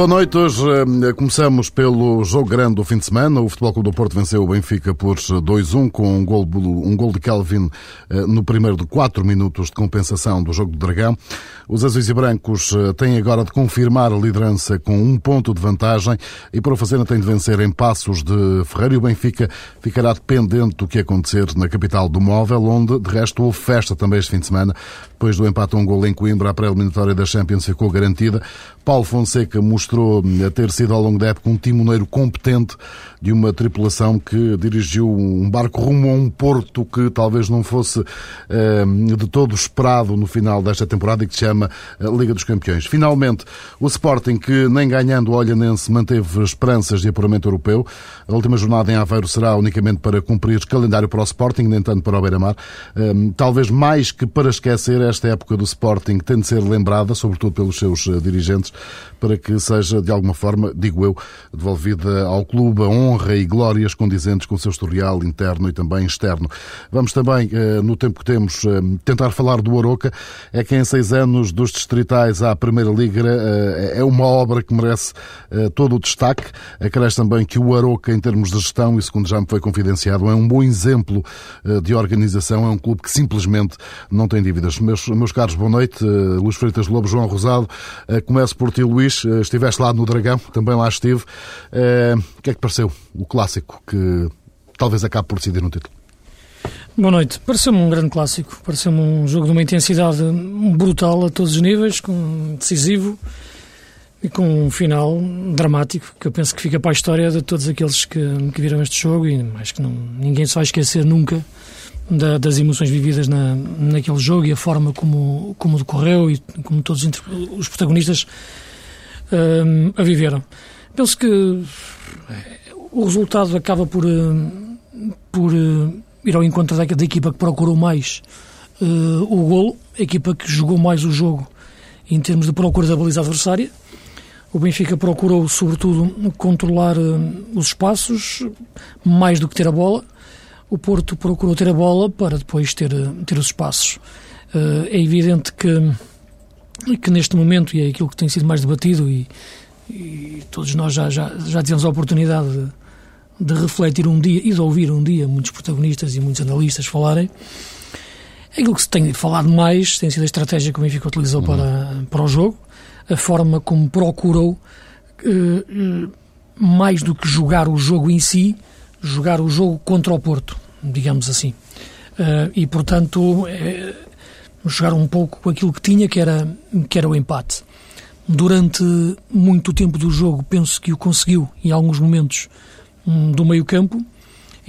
Boa noite. Hoje eh, começamos pelo jogo grande do fim de semana. O Futebol Clube do Porto venceu o Benfica por 2-1 com um gol, um gol de Calvin eh, no primeiro de quatro minutos de compensação do jogo do Dragão. Os azuis e brancos eh, têm agora de confirmar a liderança com um ponto de vantagem e para o fazer têm de vencer em passos de Ferreira e o Benfica ficará dependente do que acontecer na capital do móvel, onde de resto houve festa também este fim de semana. Depois do empate a um gol em Coimbra, a pré-eliminatória da Champions ficou garantida. Paulo Fonseca mostrou eh, ter sido ao longo da época um timoneiro competente de uma tripulação que dirigiu um barco rumo a um porto que talvez não fosse eh, de todo esperado no final desta temporada e que se chama eh, Liga dos Campeões. Finalmente, o Sporting, que nem ganhando o Olhanense manteve esperanças de apuramento europeu. A última jornada em Aveiro será unicamente para cumprir calendário para o Sporting, nem tanto para o Beira-Mar. Talvez mais que para esquecer esta época do Sporting tem de ser lembrada, sobretudo pelos seus dirigentes, para que seja, de alguma forma, digo eu, devolvida ao clube a honra e glórias condizentes com o seu historial interno e também externo. Vamos também, eh, no tempo que temos, eh, tentar falar do Oroca. É que em seis anos dos distritais à Primeira Liga eh, é uma obra que merece todo o destaque. Acresce também que o Aroca, em termos de gestão, e segundo já me foi confidenciado, é um bom exemplo de organização. É um clube que simplesmente não tem dívidas. Meus, meus caros, boa noite. Luís Freitas Lobo, João Rosado. Começo por ti, Luís. Estiveste lá no Dragão, também lá estive. O que é que pareceu? o clássico que talvez acabe por decidir no título? Boa noite. Pareceu-me um grande clássico. Pareceu-me um jogo de uma intensidade brutal a todos os níveis, com decisivo e com um final dramático que eu penso que fica para a história de todos aqueles que, que viram este jogo e acho que não, ninguém se vai esquecer nunca da, das emoções vividas na, naquele jogo e a forma como, como decorreu e como todos os protagonistas um, a viveram. Penso que o resultado acaba por, eh, por eh, ir ao encontro da, da equipa que procurou mais uh, o golo, a equipa que jogou mais o jogo em termos de procura da baliza adversária. O Benfica procurou, sobretudo, controlar uh, os espaços, mais do que ter a bola. O Porto procurou ter a bola para depois ter, ter os espaços. Uh, é evidente que, que neste momento, e é aquilo que tem sido mais debatido, e, e todos nós já, já, já tivemos a oportunidade de, de refletir um dia e de ouvir um dia muitos protagonistas e muitos analistas falarem. Aquilo que se tem falado mais tem sido a estratégia que o Benfica utilizou uhum. para, para o jogo, a forma como procurou, uh, mais do que jogar o jogo em si, jogar o jogo contra o Porto, digamos assim. Uh, e, portanto, uh, jogar um pouco com aquilo que tinha, que era, que era o empate. Durante muito tempo do jogo, penso que o conseguiu, em alguns momentos, do meio-campo,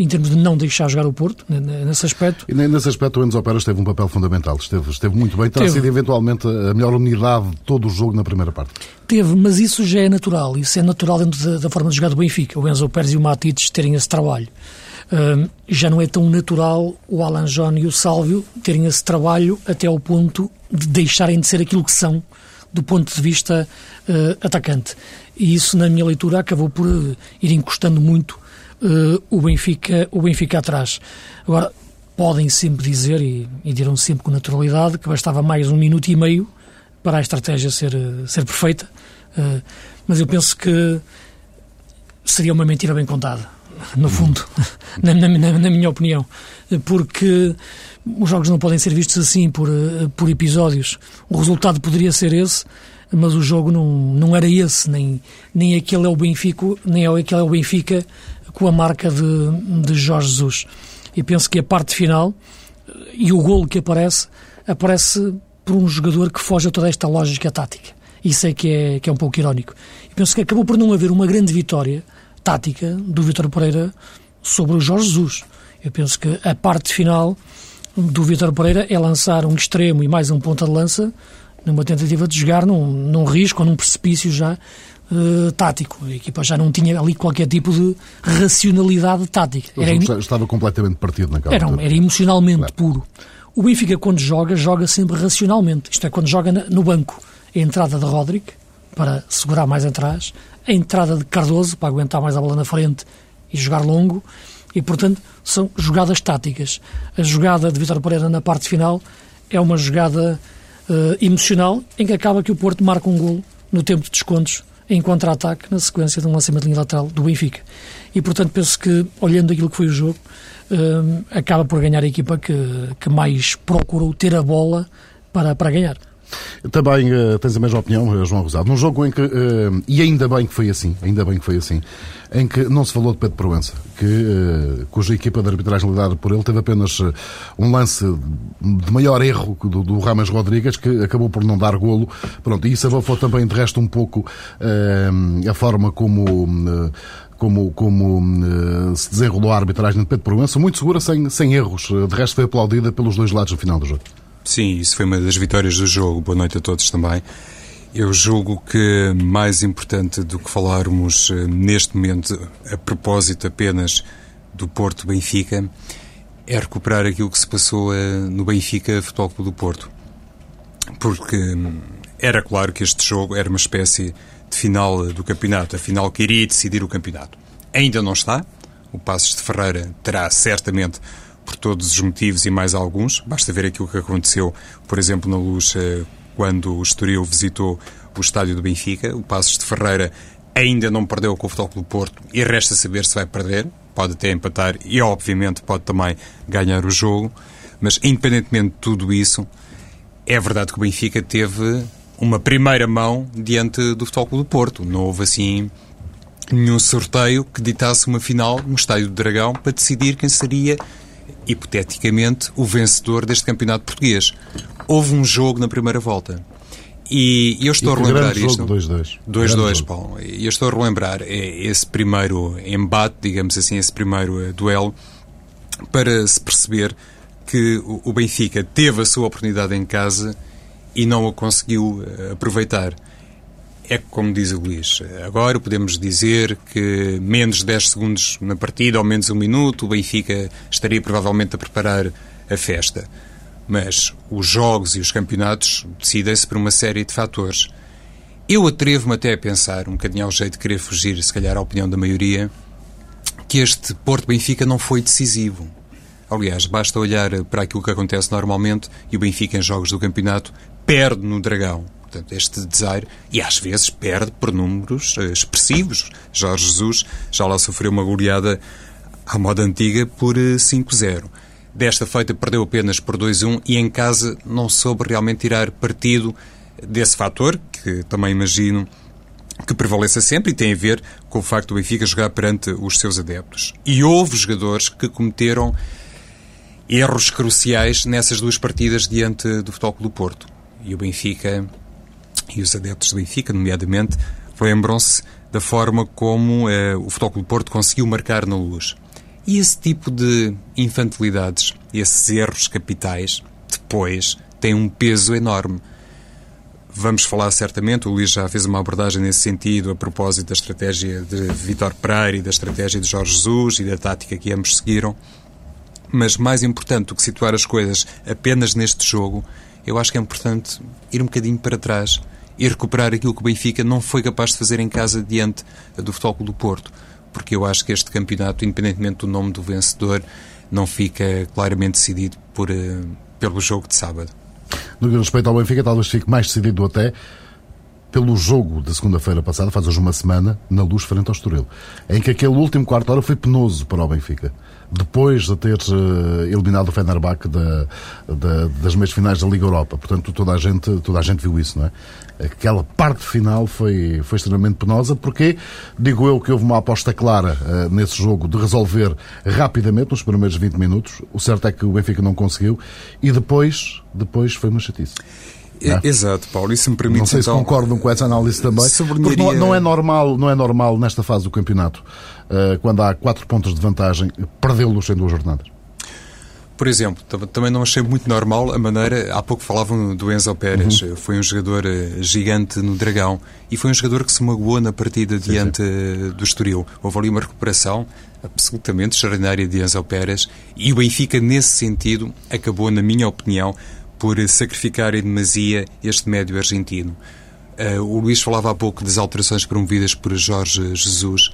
em termos de não deixar jogar o Porto, nesse aspecto. E nesse aspecto o Enzo Pérez teve um papel fundamental, esteve, esteve muito bem, terá teve. sido eventualmente a melhor unidade de todo o jogo na primeira parte. Teve, mas isso já é natural, isso é natural dentro da, da forma de jogar do Benfica, o Enzo Pérez e o Matites terem esse trabalho. Uh, já não é tão natural o Alan John e o Sálvio terem esse trabalho até ao ponto de deixarem de ser aquilo que são do ponto de vista uh, atacante e isso, na minha leitura, acabou por uh, ir encostando muito uh, o, Benfica, o Benfica atrás. Agora, podem sempre dizer, e, e dirão sempre com naturalidade, que bastava mais um minuto e meio para a estratégia ser, uh, ser perfeita, mas eu penso que seria uma mentira bem contada, no fundo, na, na, na, minha opinião, porque os jogos não podem ser vistos assim por, por episódios. O resultado poderia ser esse, mas o jogo não, não era esse, nem, nem aquele é o Benfica, nem é aquele é o Benfica com a marca de, de Jorge Jesus. E penso que a parte final e o golo que aparece, aparece por um jogador que foge a toda esta lógica tática. Isso é que é, que é um pouco irónico. E penso que acabou por não haver uma grande vitória tática do Vitor Pereira sobre o Jorge Jesus. Eu penso que a parte final do Vitor Pereira é lançar um extremo e mais um ponta de lança numa tentativa de jogar num, num risco ou num precipício já uh, tático. A equipa já não tinha ali qualquer tipo de racionalidade tática. Era, estava completamente partido naquela era, era emocionalmente claro. puro. O Benfica, quando joga, joga sempre racionalmente. Isto é, quando joga no banco, a entrada de Roderick, para segurar mais atrás, a entrada de Cardoso, para aguentar mais a bola na frente e jogar longo, e, portanto, são jogadas táticas. A jogada de Vitor Pereira na parte final é uma jogada uh, emocional em que acaba que o Porto marca um golo no tempo de descontos em contra-ataque na sequência de um lançamento de linha lateral do Benfica. E, portanto, penso que, olhando aquilo que foi o jogo, uh, acaba por ganhar a equipa que, que mais procurou ter a bola para, para ganhar. Também uh, tens a mesma opinião, João Rosado. Num jogo em que, uh, e ainda bem que foi assim, ainda bem que foi assim, em que não se falou de Pedro Proença, que, uh, cuja equipa de arbitragem liderada por ele teve apenas um lance de maior erro do, do Rames Rodrigues, que acabou por não dar golo. Pronto, e isso abafou também, de resto, um pouco a forma como como, como uh, se desenrolou a arbitragem de Pedro Proença, muito segura, sem, sem erros. De resto, foi aplaudida pelos dois lados no final do jogo. Sim, isso foi uma das vitórias do jogo. Boa noite a todos também. Eu julgo que mais importante do que falarmos eh, neste momento a propósito apenas do Porto Benfica é recuperar aquilo que se passou eh, no Benfica Futebol Clube do Porto. Porque hum, era claro que este jogo era uma espécie de final do campeonato, a final que iria decidir o campeonato. Ainda não está. O Passos de Ferreira terá certamente por todos os motivos e mais alguns. Basta ver aquilo que aconteceu, por exemplo, na Luz, eh, quando o Estoril visitou o estádio do Benfica. O Passos de Ferreira ainda não perdeu com o Futebol Clube Porto e resta saber se vai perder. Pode até empatar e, obviamente, pode também ganhar o jogo. Mas, independentemente de tudo isso, é verdade que o Benfica teve uma primeira mão diante do Futebol Clube do Porto. Não houve, assim, nenhum sorteio que ditasse uma final no Estádio do Dragão para decidir quem seria hipoteticamente, o vencedor deste campeonato português. Houve um jogo na primeira volta. E, eu estou e a relembrar isto. 2-2. 2-2, Paulo. E eu estou a relembrar é, esse primeiro embate, digamos assim, esse primeiro uh, duelo, para se perceber que o, Benfica teve a sua oportunidade em casa e não a conseguiu uh, aproveitar é como diz o Luís, agora podemos dizer que menos de 10 segundos na partida ou menos um minuto, o Benfica estaria provavelmente a preparar a festa. Mas os jogos e os campeonatos decidem-se por uma série de fatores. Eu atrevo-me até a pensar, um bocadinho ao jeito de querer fugir, se calhar, à opinião da maioria, que este Porto-Benfica não foi decisivo. Aliás, basta olhar para aquilo que acontece normalmente e o Benfica, em jogos do campeonato, perde no Dragão Portanto, este desaire, e às vezes perde por números uh, expressivos. Jorge Jesus já lá sofreu uma goleada à moda antiga por uh, eh, 5-0. Desta feita perdeu apenas por 2-1 e em casa não soube realmente tirar partido desse fator, que também imagino que prevaleça sempre e tem a ver com o facto do Benfica jogar perante os seus adeptos. E houve jogadores que cometeram erros cruciais nessas duas partidas diante do Futebol Clube do Porto. E o Benfica e os adeptos do Benfica, nomeadamente, lembram-se da forma como eh, o Futebol Clube Porto conseguiu marcar na luz. E esse tipo de infantilidades, esses erros capitais, depois têm um peso enorme. Vamos falar certamente, o Luís já fez uma abordagem nesse sentido a propósito da estratégia de Vitor Pereira e da estratégia de Jorge Jesus e da tática que ambos seguiram. Mas mais importante do que situar as coisas apenas neste jogo, eu acho que é importante ir um bocadinho para trás e recuperar aquilo que o Benfica não foi capaz de fazer em casa diante do Futebol do Porto. Porque eu acho que este campeonato, independentemente do nome do vencedor, não fica claramente decidido por, uh, pelo jogo de sábado. No que respeita ao Benfica, talvez fique mais decidido até pelo jogo da segunda-feira passada, faz hoje uma semana, na luz frente ao Estoril, em que aquele último quarto hora foi penoso para o Benfica. Depois de ter uh, eliminado o Fenerbahçe da, da, das meias finais da Liga Europa. Portanto, toda a, gente, toda a gente viu isso, não é? Aquela parte final foi, foi extremamente penosa, porque digo eu que houve uma aposta clara uh, nesse jogo de resolver rapidamente, nos primeiros 20 minutos. O certo é que o Benfica não conseguiu. E depois, depois foi uma chatice. É? Exato, Paulo, isso me permite. Não sei então, se concordam com essa análise também. Porque não, não, é normal, não é normal nesta fase do campeonato, uh, quando há quatro pontos de vantagem, perdê-los em duas jornadas. Por exemplo, também não achei muito normal a maneira. Há pouco falavam do Enzo Pérez. Uhum. Foi um jogador eh, gigante no Dragão e foi um jogador que se magoou na partida sim, diante sim. Eh, do Estoril. Houve ali uma recuperação absolutamente extraordinária de Enzo Pérez e o Benfica, nesse sentido, acabou, na minha opinião, por sacrificar em demasia este médio argentino. Uh, o Luís falava há pouco das alterações promovidas por Jorge Jesus.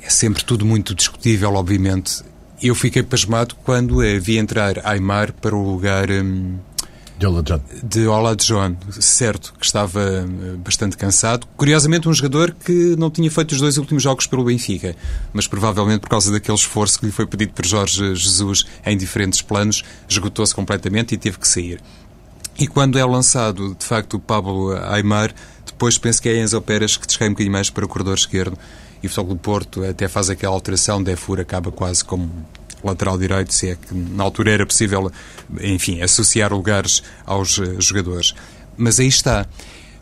É sempre tudo muito discutível, obviamente. Eu fiquei pasmado quando uh, vi entrar Aymar para o lugar um, de Olajuwon, certo, que estava uh, bastante cansado. Curiosamente, um jogador que não tinha feito os dois últimos jogos pelo Benfica, mas provavelmente por causa daquele esforço que lhe foi pedido por Jorge Jesus em diferentes planos, esgotou-se completamente e teve que sair. E quando é lançado, de facto, o Pablo Aymar, depois penso que é Enzo Pérez que descai um bocadinho mais para o corredor esquerdo e o Futebol do Porto até faz aquela alteração, Defur acaba quase como lateral direito, se é que na altura era possível, enfim, associar lugares aos eh, jogadores. Mas aí está.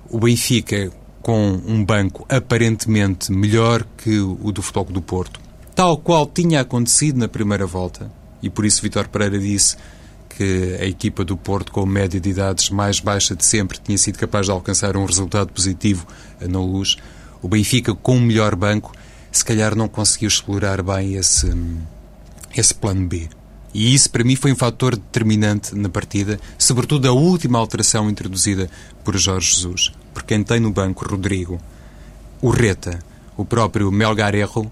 O Benfica, com um banco aparentemente melhor que o do Futebol do Porto, tal qual tinha acontecido na primeira volta, e por isso Vitor Pereira disse que a equipa do Porto, com a média de idades mais baixa de sempre, tinha sido capaz de alcançar um resultado positivo na luz. O Benfica, com um melhor banco, se calhar não conseguiu explorar bem esse, esse plano B. E isso, para mim, foi um fator determinante na partida, sobretudo a última alteração introduzida por Jorge Jesus. Porque quem tem no banco Rodrigo, o Reta, o próprio Melgarejo,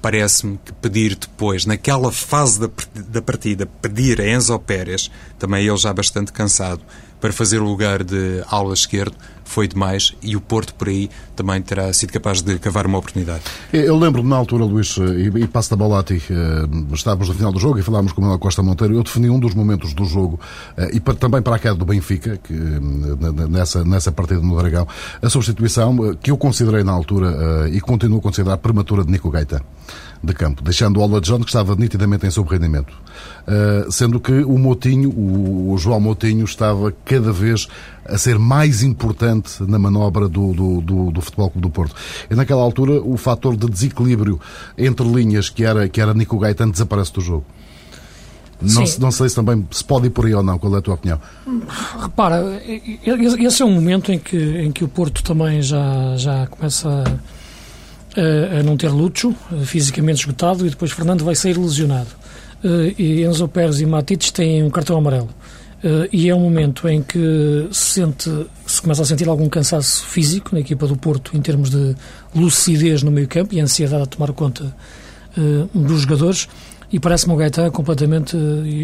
parece-me que pedir depois, naquela fase da, da partida, pedir a Enzo Pérez, também ele já bastante cansado, para fazer o lugar de ala esquerdo, foi demais e o Porto por aí também terá sido capaz de cavar uma oportunidade. Eu lembro-me na altura, Luís, e, e passo da bola a ti, eh, estávamos no final do jogo e falámos com o Manuel Costa Monteiro, eu defini um dos momentos do jogo eh, e também para a queda do Benfica, que, nessa, nessa partida no Dragão, a substituição que eu considerei na altura e continuo a considerar prematura de Nico Gaeta de campo, deixando o Ola John, que estava nitidamente em sobrerendimento. Uh, sendo que o Motinho, o, o, João Motinho, estava cada vez a ser mais importante na manobra do, do, do, do Futebol Clube do Porto. E naquela altura, o fator de desequilíbrio entre linhas, que era, que era Nico Gaetano, desaparece do jogo. Não, não, sei se também se pode ir por aí ou não. Qual é a tua opinião? Repara, esse é um momento em que, em que o Porto também já, já começa a, a não ter luto, fisicamente esgotado, e depois Fernando vai sair lesionado. Uh, e Enzo Pérez e Matites têm um cartão amarelo. Uh, e é um momento em que se, sente, se começa a sentir algum cansaço físico na equipa do Porto em termos de lucidez no meio campo e ansiedade a tomar conta uh, dos jogadores e parece-me o Gaetan completamente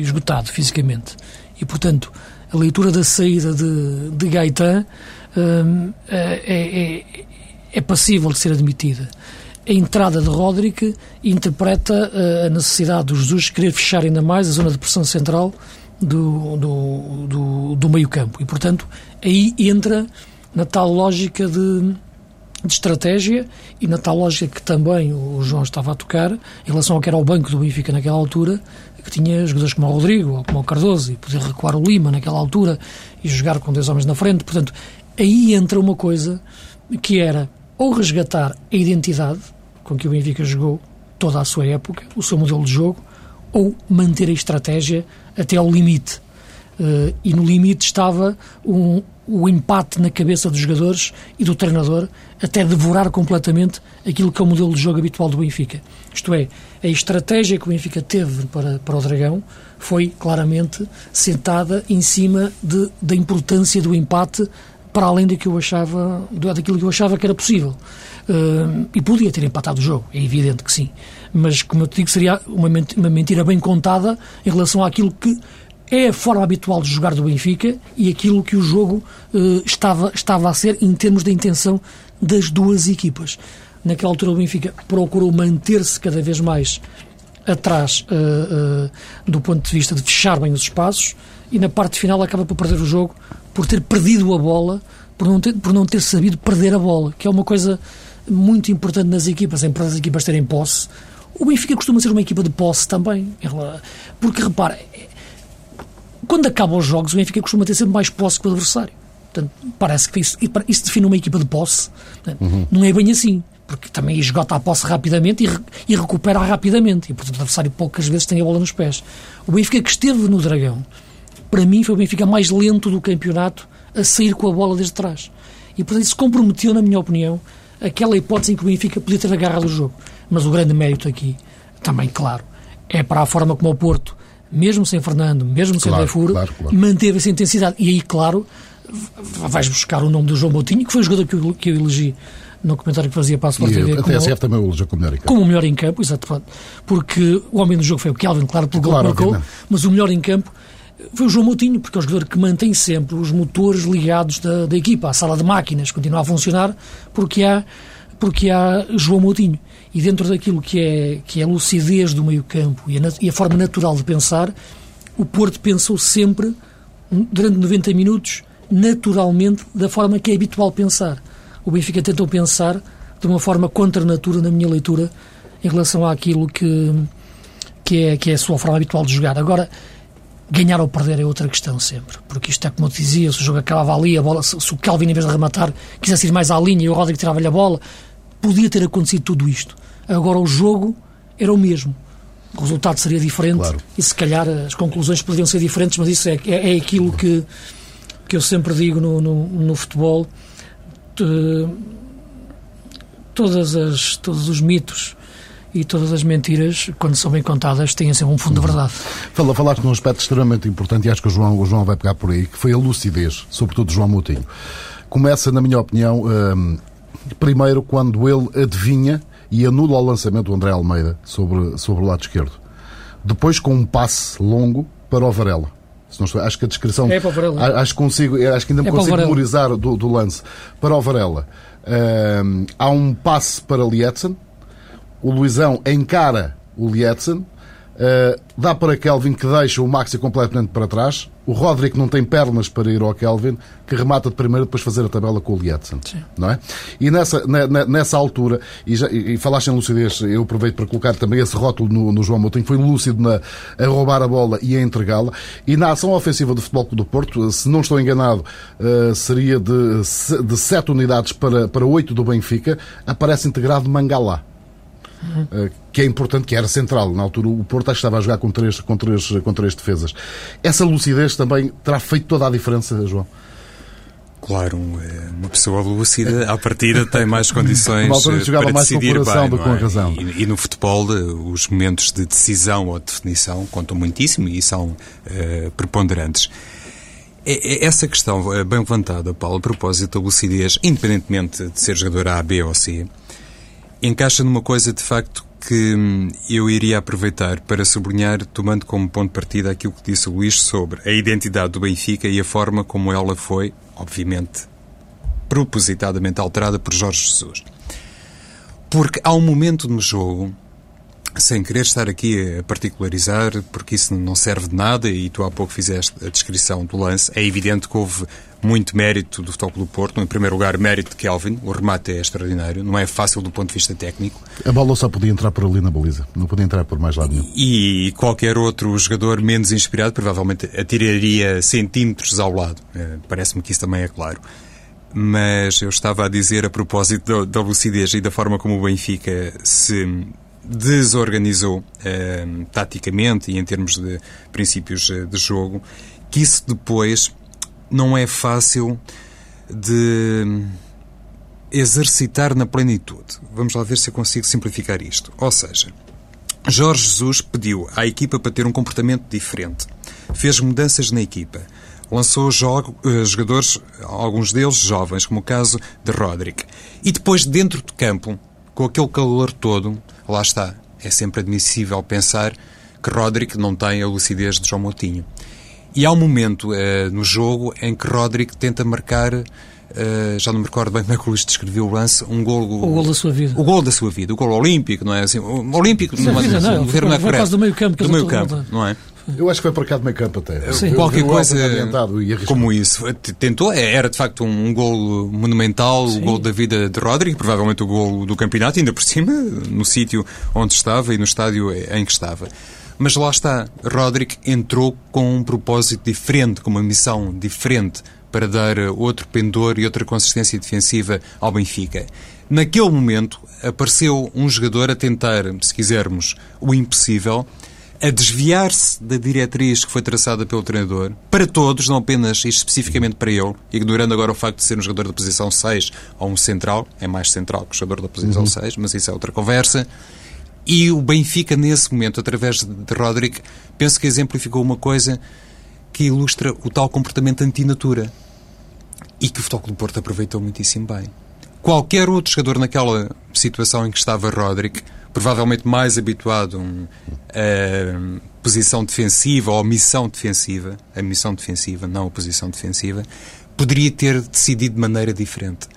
esgotado fisicamente. E, portanto, a leitura da saída de, de Gaetan é, é, é passível de ser admitida. A entrada de Roderick interpreta uh, a necessidade dos Jesus querer fechar ainda mais a zona de pressão central do, do, do, do meio-campo. E, portanto, aí entra na tal lógica de, de estratégia e na tal lógica que também o João estava a tocar em relação ao que era o banco do Benfica naquela altura, que tinha jogadores como o Rodrigo ou como o Cardoso e poder recuar o Lima naquela altura e jogar com dois homens na frente. Portanto, aí entra uma coisa que era ou resgatar a identidade com que o Benfica jogou toda a sua época, o seu modelo de jogo, ou manter a estratégia até ao limite. Uh, e no limite estava um, o empate na cabeça dos jogadores e do treinador até devorar completamente aquilo que é o modelo de jogo habitual do Benfica. Isto é, a estratégia que o Benfica teve para, para o Dragão foi claramente sentada em cima de, da importância do empate para além daquilo que eu achava, daquilo que eu achava que era possível. Uh, e podia ter empatado o jogo, é evidente que sim. Mas, como eu te digo, seria uma, mentira bem contada em relação àquilo que é a forma habitual de jogar do Benfica e aquilo que o jogo uh, estava, estava a ser em termos da intenção das duas equipas. Naquela altura o Benfica procurou manter-se cada vez mais atrás uh, uh, do ponto de vista de fechar bem os espaços e na parte final acaba por perder o jogo por ter perdido a bola, por não ter, por não ter sabido perder a bola, que é uma coisa muito importante nas equipas, em as equipas terem posse. O Benfica costuma ser uma equipa de posse também, porque repara, quando acabam os jogos, o Benfica costuma ter sempre mais posse que o adversário. Portanto, parece que isso, isso define uma equipa de posse. Uhum. Não é bem assim. porque também esgota a posse rapidamente e, e recupera rapidamente. E, portanto, o adversário poucas vezes tem a bola nos pés. O Benfica que esteve no Dragão, para mim, foi o Benfica mais lento do campeonato a sair com a bola desde trás. E, portanto, isso comprometeu, na minha opinião, aquela hipótese em que o Benfica podia ter agarrado o jogo. Mas o grande mérito aqui, também, claro, é para a forma como o Porto, mesmo sem Fernando, mesmo sem claro, Defuro, claro, claro. manteve essa intensidade. E aí, claro, vais buscar o nome do João Moutinho, que foi o jogador que eu, que eu elegi no comentário que fazia para a Sport E TV. a como- TSF também o elegeu como melhor em campo. como o melhor em campo, exato, porque o homem do jogo foi o Kelvin, claro, pelo gol Claro, que marcou, mas o melhor em campo foi o João Moutinho, porque é o jogador que mantém sempre os motores ligados da, da equipa, a sala de máquinas continua a funcionar porque há, porque há João Moutinho. E dentro daquilo que é, que é a lucidez do meio campo e e a forma natural de pensar, o Porto pensou sempre, durante 90 minutos, naturalmente, da forma que é habitual pensar. O Benfica tentou pensar de uma forma contra natura, na minha leitura, em relação àquilo que, que, é, que é a sua forma habitual de jogar. Agora, ganhar ou perder é outra questão sempre, porque isto é como eu te dizia, se o jogo acabava ali, a bola, se, se o Calvin, em vez de rematar, quisesse ir mais à linha e o Rodrigo tirava-lhe a bola, podia ter acontecido tudo isto. Agora, o jogo era o mesmo. O resultado seria diferente Claro. e se calhar as conclusões poderiam ser diferentes, mas isso é, é, é aquilo que, que eu sempre digo no, no, no futebol. Te- todas as, todos os mitos e todas as mentiras, quando são bem contadas, têm sempre um fundo de verdade. Fala, falaste num aspecto extremamente importante e acho que o João, o João vai pegar por aí, que foi a lucidez, sobretudo João Moutinho. Começa, na minha opinião, hum, primeiro quando ele adivinha e anula o lançamento do André Almeida sobre, sobre o lado esquerdo. Depois com um passe longo para o Varela. Estou- acho que a descrição. É para o Varela. Acho consigo, acho que ainda me É para o consigo memorizar do, do lance. Para o Varela. Hum, há um passe para Lietzen, o Luizão encara o Lietzen, eh, dá para Kelvin que deixa o Maxi completamente para trás. O Roderick não tem pernas para ir ao Kelvin, que remata de primeiro depois fazer a tabela com o Lietzen. Não é? E nessa, ne- ne- nessa altura, e, já, e, e falaste em lucidez, eu aproveito para colocar também esse rótulo no, no João Moutinho, foi lúcido na, a roubar a bola e a entregá-la. E na ação ofensiva do Futebol Clube do Porto, se não estou enganado, eh, seria de, de 7 unidades para, para 8 do Benfica, aparece integrado Mangalá. Uh, que é importante, que era central. Na altura, o Porto acho que estava a jogar com três, com, três, com três defesas. Essa lucidez também terá feito toda a diferença, João. Claro, eh, uma pessoa lúcida, à partida, tem mais condições eh, para mais decidir coração bem, do que com é? razão. E, e no futebol, eh, os momentos de decisão ou de definição contam muitíssimo e são eh, preponderantes. É- é Essa questão eh, bem levantada, Paulo, a propósito da lucidez, independentemente de ser jogador A, B ou C, encaixa numa coisa de facto que hum, eu iria aproveitar para sublinhar, tomando como ponto de partida aquilo que disse o Luís sobre a identidade do Benfica e a forma como ela foi, obviamente, propositadamente alterada por Jorge Jesus. Porque há um momento no jogo, sem querer estar aqui a particularizar, porque isso não serve de nada, e tu há pouco fizeste a descrição do lance, é evidente que houve muito mérito do Futebol Clube do Porto, em primeiro lugar mérito de Kelvin, o remate é extraordinário, não é fácil do ponto de vista técnico, A bola só podia entrar por ali na baliza, não podia entrar por mais lado nenhum. e qualquer outro jogador menos inspirado provavelmente atiraria centímetros ao lado. Eh, Parece-me que isso também é claro. Mas eu estava a dizer a propósito da, da lucidez e da forma como o Benfica se desorganizou eh, taticamente e em termos de princípios eh, de jogo, que isso depois não é fácil de exercitar na plenitude. Vamos lá ver se eu consigo simplificar isto. Ou seja, Jorge Jesus pediu à equipa para ter um comportamento diferente. Fez mudanças na equipa. Lançou eh, jogadores, alguns deles jovens, como o caso de Roderick. E depois, dentro de campo, com aquele calor todo, lá está. É sempre admissível pensar que Roderick não tem a lucidez de João Moutinho. E há um momento eh, no jogo em que Roderick tenta marcar, eh, já não me recordo bem como é que o Luís descreveu o lance, um gol... O gol da sua vida. O gol da sua vida, o gol olímpico, não é assim? O olímpico, Sim, não, vida, não, o foi- termo não é foi correto. quase do meio campo que Do meio tentou campo, levantar. não é? Eu acho que foi para cá de meio campo até. Sim. Eu- Qualquer eu- coisa como isso. Tentou, é, era de facto um, um gol monumental, o gol da vida de Rodrigo, provavelmente o gol do campeonato, ainda por cima, no sítio onde estava e no estádio em que estava. Mas lá está, Rodrigo entrou com um propósito diferente, com uma missão diferente para dar outro pendor e outra consistência defensiva ao Benfica. Naquele momento, apareceu um jogador a tentar, se quisermos, o impossível, a desviar-se da diretriz que foi traçada pelo treinador, para todos, não apenas e especificamente para ele, ignorando agora o facto de ser um jogador da posição 6 ou um central, é mais central que o jogador da posição uhum. 6, mas isso é outra conversa. E o Benfica, nesse momento, através de Roderick, penso que exemplificou uma coisa que ilustra o tal comportamento antinatura e que o Futebol do Porto aproveitou muitíssimo bem. Qualquer outro jogador naquela situação em que estava Roderick, provavelmente mais habituado a posição defensiva ou missão defensiva, a missão defensiva, não a posição defensiva, poderia ter decidido de maneira diferente.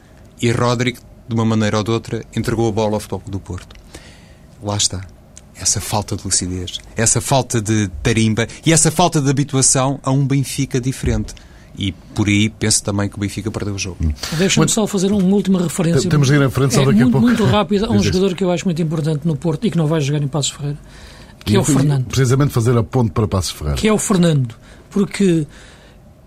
E Roderick, de uma maneira ou de outra, entregou a bola ao Futebol do Porto. Lá está. Essa falta de lucidez, essa falta de tarimba e essa falta de habituação a um Benfica diferente. E por aí penso também que o Benfica perdeu o jogo. Deixa-me só fazer uma última referência. Temos de ir em frente só é, daqui muito, a pouco. Muito rápido a um jogador que eu acho muito importante no Porto e que não vai jogar em Passos Ferreira, que e é o Fernando. Precisamente fazer a ponte para Passos Ferreira. Que é o Fernando. Porque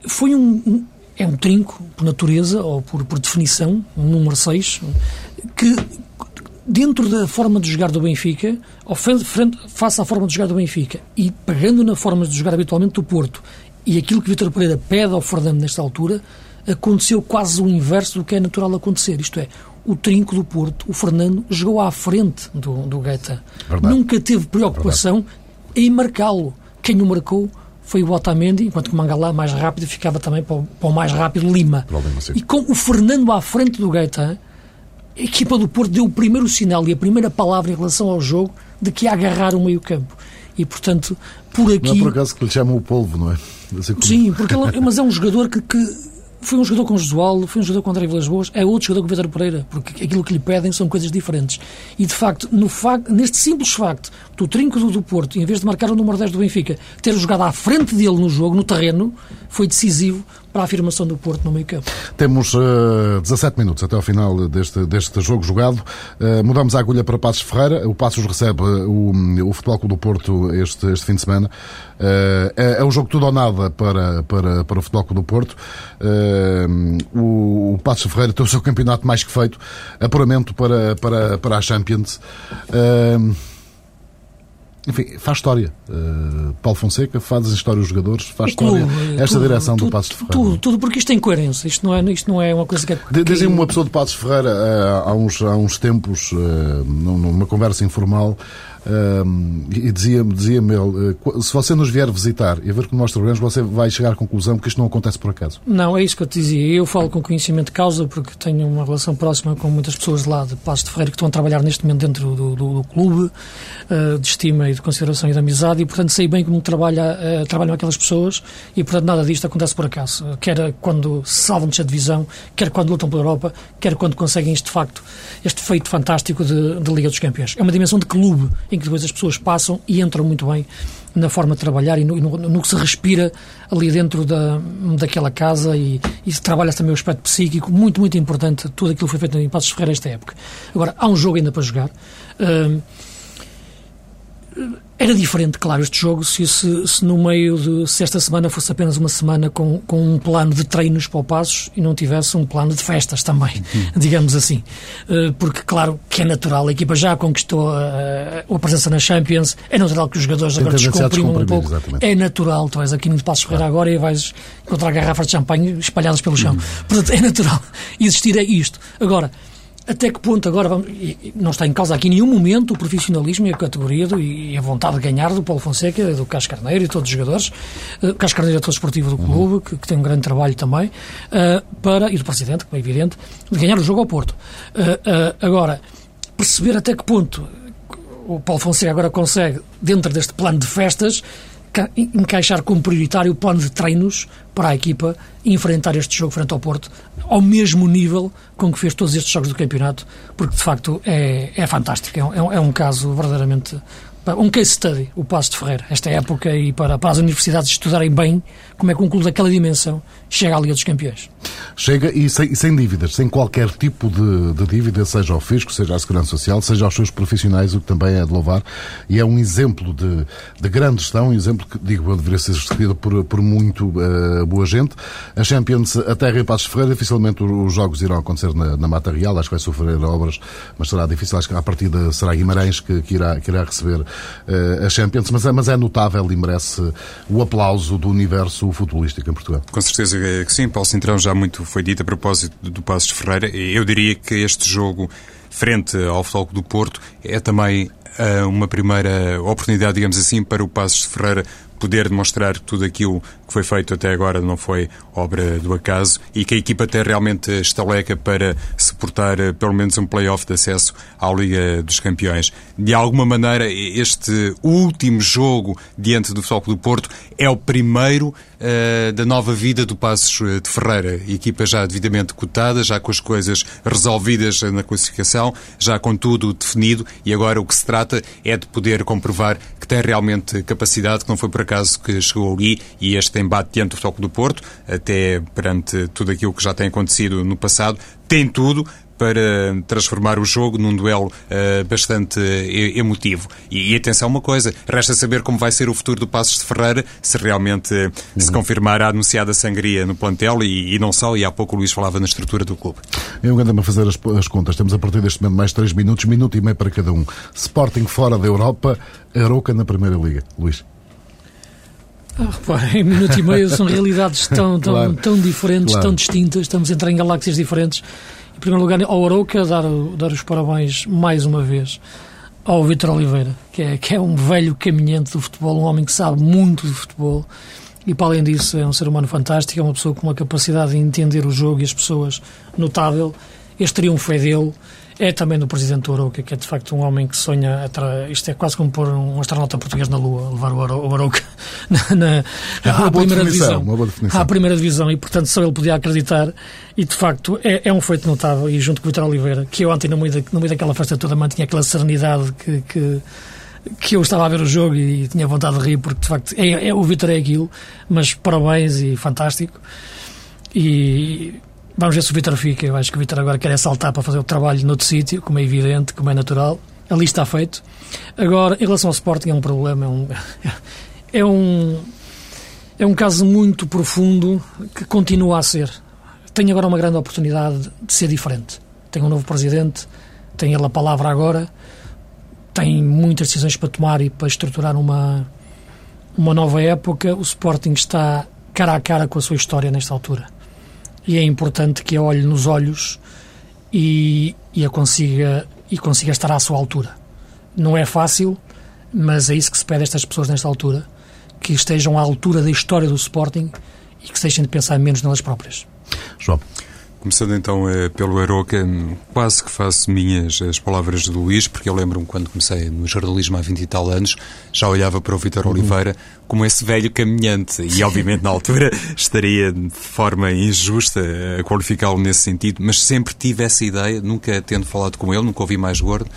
foi um, é um trinco, por natureza ou por, por definição, um número 6, que dentro da forma de jogar do Benfica, face à forma de jogar do Benfica e pegando na forma de jogar habitualmente do Porto e aquilo que Vitor Pereira pede ao Fernando nesta altura, aconteceu quase o inverso do que é natural acontecer. Isto é, o trinco do Porto, o Fernando, jogou à frente do, do Guetta. Nunca teve preocupação Verdade. em marcá-lo. Quem o marcou foi o Otamendi, enquanto que o Mangalá, mais rápido, ficava também para o, para o mais rápido Lima. E com o Fernando à frente do Guetta, a equipa do Porto deu o primeiro sinal e a primeira palavra em relação ao jogo de que ia agarrar o meio-campo. E, portanto, por aqui. Não é por acaso que lhe chamam o polvo, não é? Assim como... Sim, porque ele, mas é um jogador que, que foi um jogador com Josualdo, foi um jogador com André Vilas Boas, é outro jogador com Vitor Pereira, porque aquilo que lhe pedem são coisas diferentes. E, de facto, no facto neste simples facto do trinco do, do Porto, em vez de marcar o número 10 do Benfica, ter jogado à frente dele no jogo, no terreno, foi decisivo para a afirmação do Porto no meio campo. Temos uh, 17 minutos até ao final deste, deste jogo jogado. Uh, mudamos a agulha para Passos Ferreira. O Passos recebe o, o Futebol Clube do Porto este, este fim de semana. Uh, é, é um jogo tudo ou nada para, para, para o Futebol Clube do Porto. O, o Passos Ferreira tem o seu campeonato mais que feito. Apuramento para, para, para a Champions. Enfim, faz história. Uh, Paulo Fonseca faz história dos jogadores, faz história esta tudo, direção tudo, do Passos de Ferreira. Tudo, tudo, porque isto tem coerência. Isto não é, isto não é uma coisa que. É. Dizem-me uma pessoa de Passos Ferreira uh, há, uns, há uns tempos, uh, numa conversa informal, um, e dizia-me dizia ele, eh, se você nos vier visitar e ver como nós trabalhamos, você vai chegar à conclusão que isto não acontece por acaso. Não, é isso que eu te dizia. Eu falo com conhecimento de causa porque tenho uma relação próxima com muitas pessoas lá de Passo de Ferreira que estão a trabalhar neste momento dentro do, do, do clube uh, de estima e de consideração e de amizade e, portanto, sei bem como trabalha, uh, trabalham aquelas pessoas e, portanto, nada disto acontece por acaso. Quer quando salvam de divisão, quer quando lutam pela Europa, quer quando conseguem este facto, este feito fantástico de, de Liga dos Campeões. É uma dimensão de clube em que depois as pessoas passam e entram muito bem na forma de trabalhar e no, no, no que se respira ali dentro da, daquela casa e, e se trabalha também o aspecto psíquico, muito, muito importante, tudo aquilo que foi feito em Passos Ferreira esta época. Agora, há um jogo ainda para jogar. Uh, era diferente, claro, este jogo, se, se, se, no meio de. se esta semana fosse apenas uma semana com, com um plano de treinos para o Passos e não tivesse um plano de festas também, uhum. digamos assim. Eh, porque, claro, que é natural, a equipa já conquistou a, a presença na Champions, é natural que os jogadores agora descomprimam um pouco. Exatamente. É natural, tu vais aqui no Passos Ferreira agora e vais encontrar garrafas de champanhe espalhadas pelo chão. Uhum. Portanto, é natural existir é isto. Agora, até que ponto agora vamos, não está em causa aqui em nenhum momento o profissionalismo e a categoria do, e a vontade de ganhar do Paulo Fonseca, do Cas Carneiro e todos os jogadores, uh, Cas Carneiro é todo esportivo do clube, uhum. que, que, tem um grande trabalho também, uh, para, e do Presidente, como é evidente, de ganhar o jogo ao Porto. Uh, agora, perceber até que ponto o Paulo Fonseca agora consegue, dentro deste plano de festas, encaixar como prioritário o plano de treinos para a equipa enfrentar este jogo frente ao Porto ao mesmo nível com que fez todos estes jogos do campeonato, porque de facto é, é fantástico. É um, é um caso verdadeiramente um case study, o Passo de Ferreira, esta época, e para, para as universidades estudarem bem como é que um clube daquela dimensão chega à Liga dos Campeões. Chega e sem, sem dívidas, sem qualquer tipo de, de, dívida, seja ao fisco, seja à Segurança Social, seja aos seus profissionais, o que também é de louvar. E é um exemplo de, de grande gestão, um exemplo que, digo eu, deveria ser seguido por, por muito uh, boa gente. A Champions aterra em Passos Ferreira, dificilmente os jogos irão acontecer na, na Mata Real, acho que vai sofrer obras, mas será difícil, acho que a partida será Guimarães que, que, irá, que irá receber uh, a Champions, mas é, mas é notável e merece o aplauso do universo futebolístico em Portugal. Com certeza que sim, Paulo Cintrão já muito foi dito a propósito do Passos de Ferreira. Eu diria que este jogo, frente ao Futebol do Porto, é também uh, uma primeira oportunidade, digamos assim, para o Passos de Ferreira poder demonstrar que tudo aquilo que foi feito até agora não foi obra do acaso e que a equipa tem realmente estaleca para suportar eh, pelo menos um play-off de acesso à Liga dos Campeões. De alguma maneira, este último jogo diante do Futebol do Porto é o primeiro uh, da nova vida do Passos eh, de Ferreira. Equipa já devidamente cotada, já com as coisas resolvidas na classificação, já com tudo definido e agora o que se trata é de poder comprovar que tem realmente capacidade, que não foi por acaso que chegou ali e este embate diante do Futebol do Porto, até perante tudo aquilo que já tem acontecido no passado, tem tudo para transformar o jogo num duelo uh, bastante uh, emotivo. E, e, atenção uma coisa, resta saber como vai ser o futuro do Passos de Ferreira, se realmente uh, uhum. se confirmar a anunciada sangria no plantel e, e, não só, e há pouco o Luís falava na estrutura do clube. Eu ando a fazer as, as, contas, temos a partir deste momento mais 3 minutos, minuto e meio para cada um. Sporting fora da Europa, Aroca na Primeira Liga. Luís. Ah, em minuto e meio são realidades tão, tão, claro. tão diferentes, claro. tão distintas, estamos a entrar em galáxias diferentes. Em primeiro lugar, ao Arouca, dar, dar os parabéns mais uma vez ao Vitor Oliveira, que é, que é um velho caminhante do futebol, um homem que sabe muito de futebol e, para além disso, é um ser humano fantástico, é uma pessoa com uma capacidade de entender o jogo e as pessoas notável. Este triunfo é dele é também do Presidente do Arouca, que é de facto um homem que sonha. Isto é quase como pôr um astronauta português na Lua, levar o Arouca na, na, é à primeira divisão. À primeira divisão, e portanto só ele podia acreditar. E de facto é, é um feito notável. E junto com o Vitor Oliveira, que eu ontem, no meio, da, no meio daquela festa toda, mantinha aquela serenidade que, que que eu estava a ver o jogo e, tinha vontade de rir, porque de facto é, é o Vitor é aquilo, mas parabéns e fantástico. E Vamos ver se o Vitor fica. Eu acho que o Vitor agora quer é saltar para fazer o trabalho noutro sítio, como é evidente, como é natural. Ali está feito. Agora, em relação ao Sporting, é um problema. É um, é um, é um caso muito profundo que continua a ser. Tem agora uma grande oportunidade de ser diferente. Tem um novo presidente, tem ele a palavra agora, tem muitas decisões para tomar e para estruturar uma, uma nova época. O Sporting está cara a cara com a sua história nesta altura e é importante que a olhe nos olhos e, e a consiga e consiga estar à sua altura. Não é fácil, mas é isso que se pede a estas pessoas nesta altura, que estejam à altura da história do Sporting e que se deixem de pensar menos nelas próprias. João. Começando então eh, pelo Aroca, quase que faço minhas as palavras do Luís, porque eu lembro-me quando comecei no jornalismo há 20 e tal anos, já olhava para o Vitor uhum. Oliveira como esse velho caminhante e obviamente na altura estaria de forma injusta a qualificá-lo nesse sentido, mas sempre tive essa ideia, nunca tendo falado com ele, nunca ouvi mais gordo,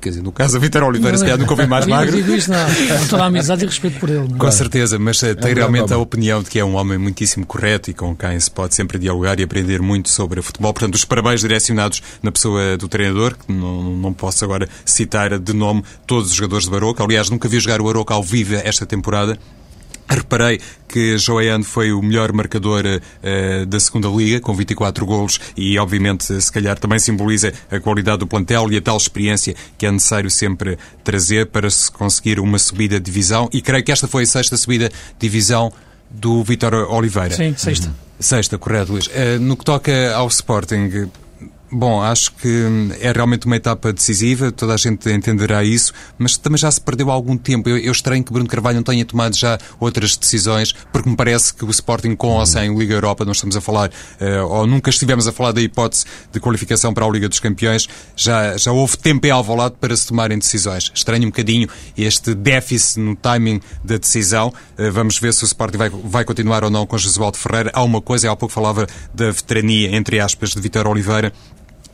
Quer dizer, no caso da Vitor Oliveira, se calhar nunca ouvi mais magro. Eu digo isto, não. Com toda a amizade e respeito por ele. Não? Com certeza, mas uh, tem é realmente a opinião de que é um homem muitíssimo correto e com quem se pode sempre dialogar e aprender muito sobre futebol. Portanto, os parabéns direcionados na pessoa do treinador, que não, não posso agora citar de nome todos os jogadores de Baroca. Aliás, nunca vi jogar o Baroca ao vivo esta temporada. Reparei que Joean foi o melhor marcador uh, da segunda liga, com 24 golos, e obviamente, se calhar, também simboliza a qualidade do plantel e a tal experiência que é necessário sempre trazer para se conseguir uma subida de divisão. E creio que esta foi a sexta subida de divisão do Vitor Oliveira. Sim, sexta. Sexta, correto, Luís. Uh, no que toca ao Sporting, Bom, acho que é realmente uma etapa decisiva, toda a gente entenderá isso, mas também já se perdeu algum tempo. Eu, eu estranho que Bruno Carvalho não tenha tomado já outras decisões, porque me parece que o Sporting com ou sem Liga Europa, nós estamos a falar, uh, ou nunca estivemos a falar da hipótese de qualificação para a Liga dos Campeões, já, já houve tempo em Alvalade para se tomarem decisões. Estranho um bocadinho este déficit no timing da decisão. Uh, vamos ver se o Sporting vai, vai continuar ou não com Josualdo Ferreira. Há uma coisa, há pouco falava da veterania, entre aspas, de Vitor Oliveira,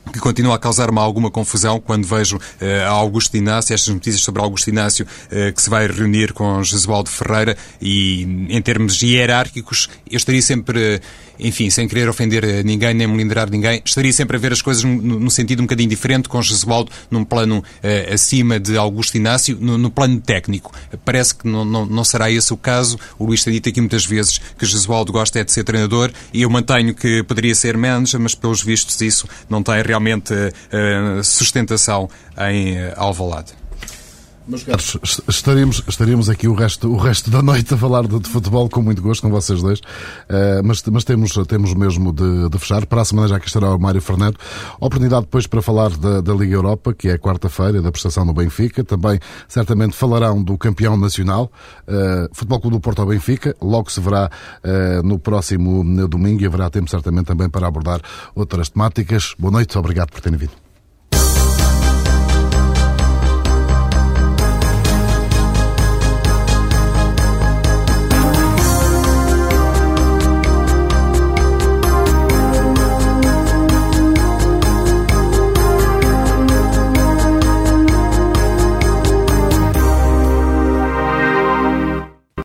que continua a causar-me alguma confusão quando vejo a Augusto Inácio, estas notícias sobre Augusto Inácio, uh, que se vai reunir com Jesualdo Ferreira e, em termos hierárquicos, eu estaria sempre, enfim, sem querer ofender ninguém, nem melindrar ninguém, estaria sempre a ver as coisas no sentido um bocadinho diferente, com Jesualdo num plano uh, acima de Augusto Inácio, no, no plano técnico. Parece que não, não, não, será esse o caso. O Luís tem dito aqui muitas vezes que Jesualdo gosta é de ser treinador e eu mantenho que poderia ser manager, mas pelos vistos isso não tem realmente uh, sustentação em uh, Alvalade. Meus caros, estaríamos, estaríamos aqui o resto, o resto da noite a falar de, de futebol com muito gosto com vocês dois, uh, mas, mas temos, temos mesmo de, de, fechar. Para a semana já aqui estará o Mário Fernando. Oportunidade depois para falar da, da Liga Europa, que é quarta-feira, da prestação do Benfica. Também, certamente, falarão do campeão nacional, uh, Futebol Clube do Porto ao Benfica. Logo se verá uh, no próximo domingo e haverá tempo, certamente, também para abordar outras temáticas. Boa noite, obrigado por terem vindo.